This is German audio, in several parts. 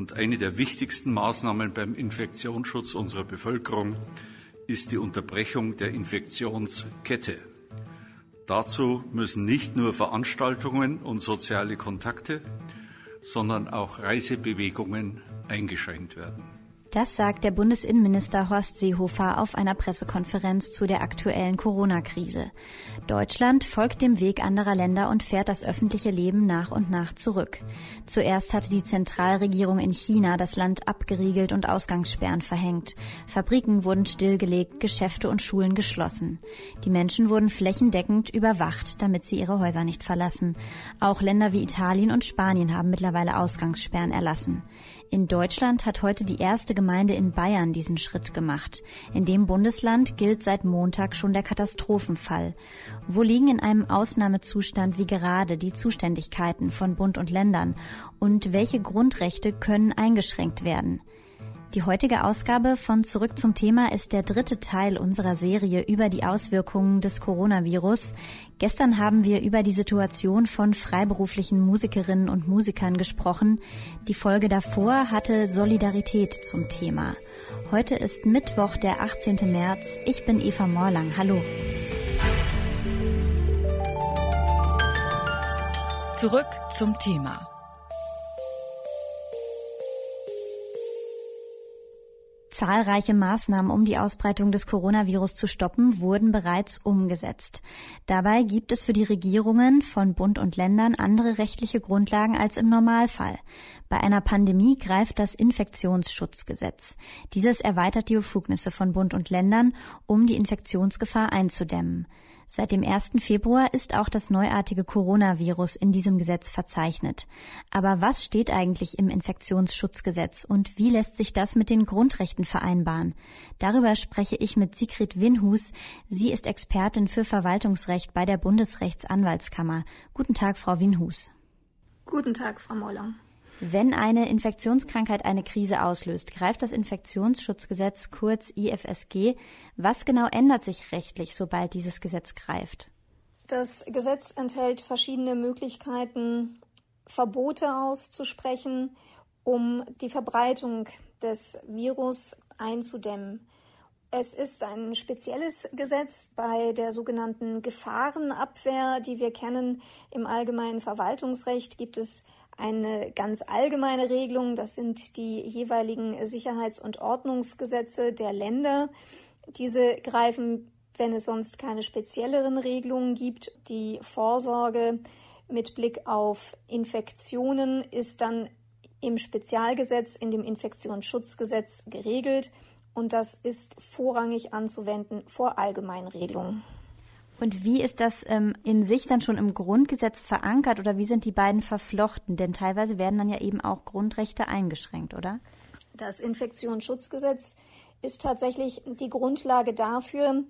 Und eine der wichtigsten Maßnahmen beim Infektionsschutz unserer Bevölkerung ist die Unterbrechung der Infektionskette. Dazu müssen nicht nur Veranstaltungen und soziale Kontakte, sondern auch Reisebewegungen eingeschränkt werden. Das sagt der Bundesinnenminister Horst Seehofer auf einer Pressekonferenz zu der aktuellen Corona-Krise. Deutschland folgt dem Weg anderer Länder und fährt das öffentliche Leben nach und nach zurück. Zuerst hatte die Zentralregierung in China das Land abgeriegelt und Ausgangssperren verhängt. Fabriken wurden stillgelegt, Geschäfte und Schulen geschlossen. Die Menschen wurden flächendeckend überwacht, damit sie ihre Häuser nicht verlassen. Auch Länder wie Italien und Spanien haben mittlerweile Ausgangssperren erlassen. In Deutschland hat heute die erste Gemeinde in Bayern diesen Schritt gemacht. In dem Bundesland gilt seit Montag schon der Katastrophenfall. Wo liegen in einem Ausnahmezustand wie gerade die Zuständigkeiten von Bund und Ländern und welche Grundrechte können eingeschränkt werden? Die heutige Ausgabe von Zurück zum Thema ist der dritte Teil unserer Serie über die Auswirkungen des Coronavirus. Gestern haben wir über die Situation von freiberuflichen Musikerinnen und Musikern gesprochen. Die Folge davor hatte Solidarität zum Thema. Heute ist Mittwoch, der 18. März. Ich bin Eva Morlang. Hallo. Zurück zum Thema. Zahlreiche Maßnahmen, um die Ausbreitung des Coronavirus zu stoppen, wurden bereits umgesetzt. Dabei gibt es für die Regierungen von Bund und Ländern andere rechtliche Grundlagen als im Normalfall. Bei einer Pandemie greift das Infektionsschutzgesetz. Dieses erweitert die Befugnisse von Bund und Ländern, um die Infektionsgefahr einzudämmen. Seit dem 1. Februar ist auch das neuartige Coronavirus in diesem Gesetz verzeichnet. Aber was steht eigentlich im Infektionsschutzgesetz und wie lässt sich das mit den Grundrechten vereinbaren? Darüber spreche ich mit Sigrid Winhus. Sie ist Expertin für Verwaltungsrecht bei der Bundesrechtsanwaltskammer. Guten Tag, Frau Winhus. Guten Tag, Frau Moller. Wenn eine Infektionskrankheit eine Krise auslöst, greift das Infektionsschutzgesetz kurz IFSG. Was genau ändert sich rechtlich, sobald dieses Gesetz greift? Das Gesetz enthält verschiedene Möglichkeiten, Verbote auszusprechen, um die Verbreitung des Virus einzudämmen. Es ist ein spezielles Gesetz bei der sogenannten Gefahrenabwehr, die wir kennen. Im allgemeinen Verwaltungsrecht gibt es eine ganz allgemeine Regelung. Das sind die jeweiligen Sicherheits- und Ordnungsgesetze der Länder. Diese greifen, wenn es sonst keine spezielleren Regelungen gibt. Die Vorsorge mit Blick auf Infektionen ist dann im Spezialgesetz, in dem Infektionsschutzgesetz geregelt. Und das ist vorrangig anzuwenden vor allgemeinen Regelungen. Und wie ist das ähm, in sich dann schon im Grundgesetz verankert oder wie sind die beiden verflochten? Denn teilweise werden dann ja eben auch Grundrechte eingeschränkt, oder? Das Infektionsschutzgesetz ist tatsächlich die Grundlage dafür,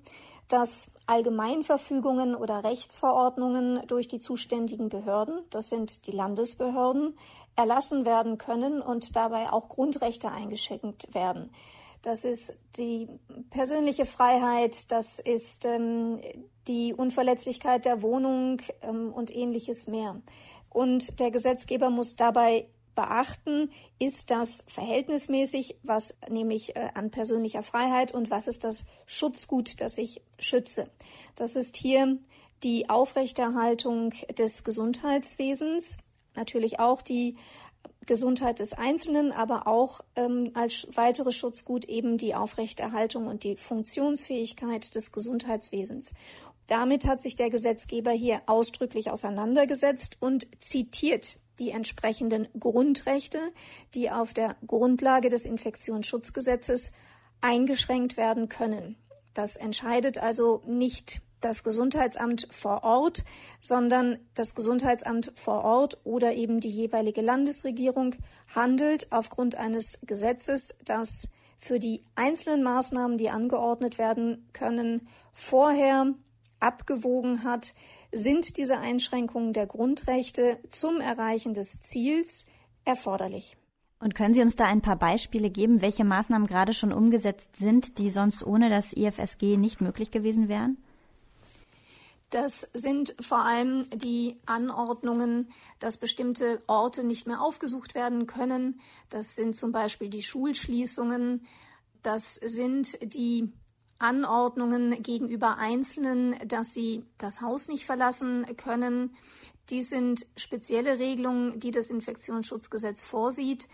dass Allgemeinverfügungen oder Rechtsverordnungen durch die zuständigen Behörden, das sind die Landesbehörden, erlassen werden können und dabei auch Grundrechte eingeschränkt werden. Das ist die persönliche Freiheit, das ist ähm, die Unverletzlichkeit der Wohnung ähm, und ähnliches mehr. Und der Gesetzgeber muss dabei beachten, ist das verhältnismäßig, was nämlich äh, an persönlicher Freiheit und was ist das Schutzgut, das ich schütze. Das ist hier die Aufrechterhaltung des Gesundheitswesens, natürlich auch die Gesundheit des Einzelnen, aber auch ähm, als weiteres Schutzgut eben die Aufrechterhaltung und die Funktionsfähigkeit des Gesundheitswesens. Damit hat sich der Gesetzgeber hier ausdrücklich auseinandergesetzt und zitiert die entsprechenden Grundrechte, die auf der Grundlage des Infektionsschutzgesetzes eingeschränkt werden können. Das entscheidet also nicht das Gesundheitsamt vor Ort, sondern das Gesundheitsamt vor Ort oder eben die jeweilige Landesregierung handelt aufgrund eines Gesetzes, das für die einzelnen Maßnahmen, die angeordnet werden können, vorher abgewogen hat, sind diese Einschränkungen der Grundrechte zum Erreichen des Ziels erforderlich. Und können Sie uns da ein paar Beispiele geben, welche Maßnahmen gerade schon umgesetzt sind, die sonst ohne das IFSG nicht möglich gewesen wären? Das sind vor allem die Anordnungen, dass bestimmte Orte nicht mehr aufgesucht werden können. Das sind zum Beispiel die Schulschließungen. Das sind die Anordnungen gegenüber Einzelnen, dass sie das Haus nicht verlassen können. Dies sind spezielle Regelungen, die das Infektionsschutzgesetz vorsieht.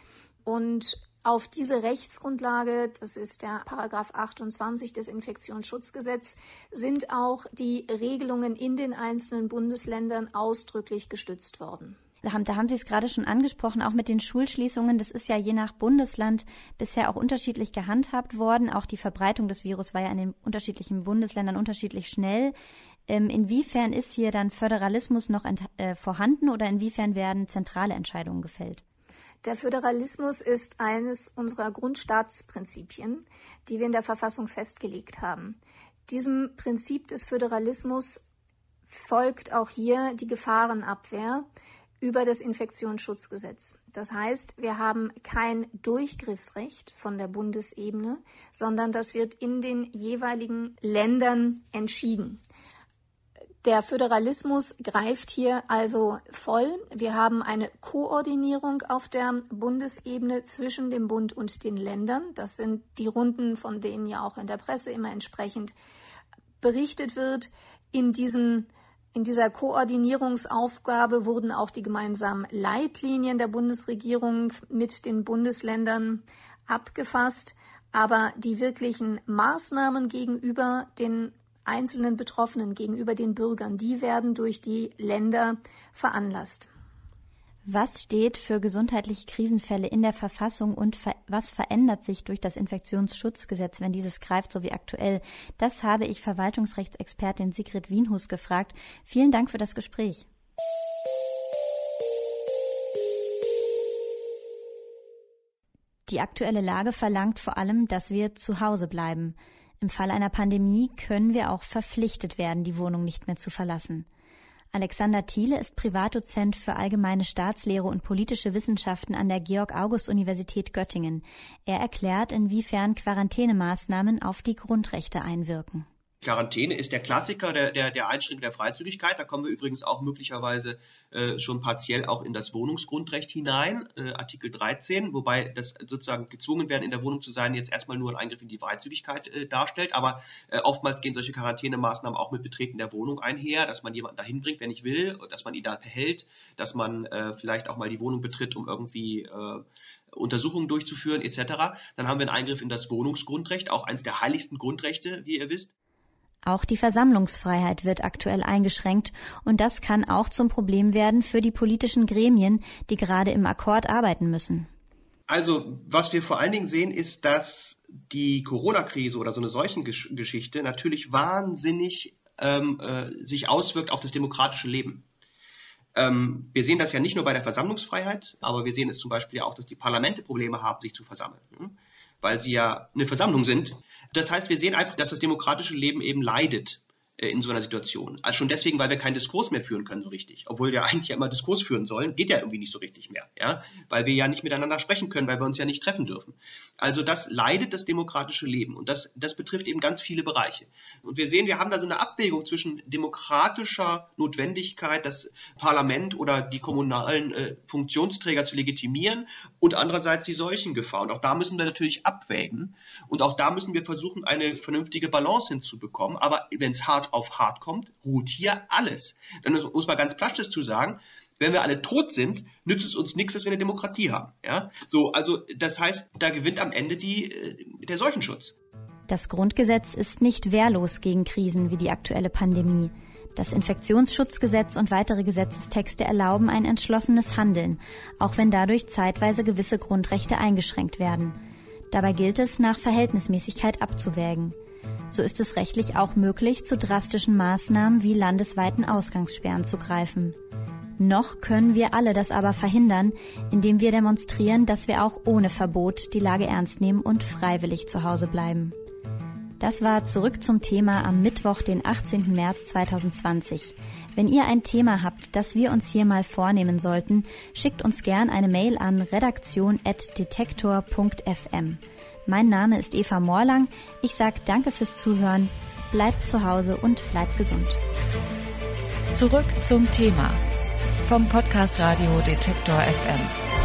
Und auf diese Rechtsgrundlage, das ist der Paragraph 28 des Infektionsschutzgesetzes, sind auch die Regelungen in den einzelnen Bundesländern ausdrücklich gestützt worden. Da haben, da haben Sie es gerade schon angesprochen, auch mit den Schulschließungen. Das ist ja je nach Bundesland bisher auch unterschiedlich gehandhabt worden. Auch die Verbreitung des Virus war ja in den unterschiedlichen Bundesländern unterschiedlich schnell. Ähm, inwiefern ist hier dann Föderalismus noch äh, vorhanden oder inwiefern werden zentrale Entscheidungen gefällt? Der Föderalismus ist eines unserer Grundstaatsprinzipien, die wir in der Verfassung festgelegt haben. Diesem Prinzip des Föderalismus folgt auch hier die Gefahrenabwehr über das Infektionsschutzgesetz. Das heißt, wir haben kein Durchgriffsrecht von der Bundesebene, sondern das wird in den jeweiligen Ländern entschieden. Der Föderalismus greift hier also voll. Wir haben eine Koordinierung auf der Bundesebene zwischen dem Bund und den Ländern. Das sind die Runden, von denen ja auch in der Presse immer entsprechend berichtet wird. In diesen in dieser Koordinierungsaufgabe wurden auch die gemeinsamen Leitlinien der Bundesregierung mit den Bundesländern abgefasst. Aber die wirklichen Maßnahmen gegenüber den einzelnen Betroffenen gegenüber den Bürgern, die werden durch die Länder veranlasst. Was steht für gesundheitliche Krisenfälle in der Verfassung und ver was verändert sich durch das Infektionsschutzgesetz, wenn dieses greift, so wie aktuell? Das habe ich Verwaltungsrechtsexpertin Sigrid Wienhus gefragt. Vielen Dank für das Gespräch. Die aktuelle Lage verlangt vor allem, dass wir zu Hause bleiben. Im Fall einer Pandemie können wir auch verpflichtet werden, die Wohnung nicht mehr zu verlassen. Alexander Thiele ist Privatdozent für allgemeine Staatslehre und politische Wissenschaften an der Georg-August-Universität Göttingen. Er erklärt, inwiefern Quarantänemaßnahmen auf die Grundrechte einwirken. Quarantäne ist der Klassiker der, der, der Einschränkung der Freizügigkeit. Da kommen wir übrigens auch möglicherweise äh, schon partiell auch in das Wohnungsgrundrecht hinein, äh, Artikel 13, wobei das sozusagen gezwungen werden, in der Wohnung zu sein, jetzt erstmal nur ein Eingriff in die Freizügigkeit äh, darstellt. Aber äh, oftmals gehen solche Quarantänemaßnahmen auch mit Betreten der Wohnung einher, dass man jemanden dahin bringt, wenn ich will, dass man ihn da behält, dass man äh, vielleicht auch mal die Wohnung betritt, um irgendwie äh, Untersuchungen durchzuführen etc. Dann haben wir einen Eingriff in das Wohnungsgrundrecht, auch eines der heiligsten Grundrechte, wie ihr wisst. Auch die Versammlungsfreiheit wird aktuell eingeschränkt, und das kann auch zum Problem werden für die politischen Gremien, die gerade im Akkord arbeiten müssen. Also, was wir vor allen Dingen sehen, ist, dass die Corona-Krise oder so eine Seuchengeschichte natürlich wahnsinnig ähm, äh, sich auswirkt auf das demokratische Leben. Ähm, wir sehen das ja nicht nur bei der Versammlungsfreiheit, aber wir sehen es zum Beispiel auch, dass die Parlamente Probleme haben, sich zu versammeln? Weil sie ja eine Versammlung sind. Das heißt, wir sehen einfach, dass das demokratische Leben eben leidet in so einer Situation. Also schon deswegen, weil wir keinen Diskurs mehr führen können so richtig. Obwohl wir eigentlich ja immer Diskurs führen sollen, geht ja irgendwie nicht so richtig mehr, ja, weil wir ja nicht miteinander sprechen können, weil wir uns ja nicht treffen dürfen. Also das leidet das demokratische Leben und das, das betrifft eben ganz viele Bereiche. Und wir sehen, wir haben da so eine Abwägung zwischen demokratischer Notwendigkeit, das Parlament oder die kommunalen äh, Funktionsträger zu legitimieren und andererseits die Seuchengefahr. Und auch da müssen wir natürlich abwägen und auch da müssen wir versuchen, eine vernünftige Balance hinzubekommen. Aber wenn es hart auf hart kommt, ruht hier alles. Dann muss man ganz plastisch zu sagen, wenn wir alle tot sind, nützt es uns nichts, dass wir eine Demokratie haben. Ja? So, also das heißt, da gewinnt am Ende die, äh, der Seuchenschutz. Das Grundgesetz ist nicht wehrlos gegen Krisen wie die aktuelle Pandemie. Das Infektionsschutzgesetz und weitere Gesetzestexte erlauben ein entschlossenes Handeln, auch wenn dadurch zeitweise gewisse Grundrechte eingeschränkt werden. Dabei gilt es, nach Verhältnismäßigkeit abzuwägen. So ist es rechtlich auch möglich, zu drastischen Maßnahmen wie landesweiten Ausgangssperren zu greifen. Noch können wir alle das aber verhindern, indem wir demonstrieren, dass wir auch ohne Verbot die Lage ernst nehmen und freiwillig zu Hause bleiben. Das war zurück zum Thema am Mittwoch, den 18. März 2020. Wenn ihr ein Thema habt, das wir uns hier mal vornehmen sollten, schickt uns gern eine Mail an redaktion.detektor.fm. Mein Name ist Eva Morlang. Ich sage danke fürs Zuhören. Bleibt zu Hause und bleibt gesund. Zurück zum Thema vom Podcast Radio Detektor FM.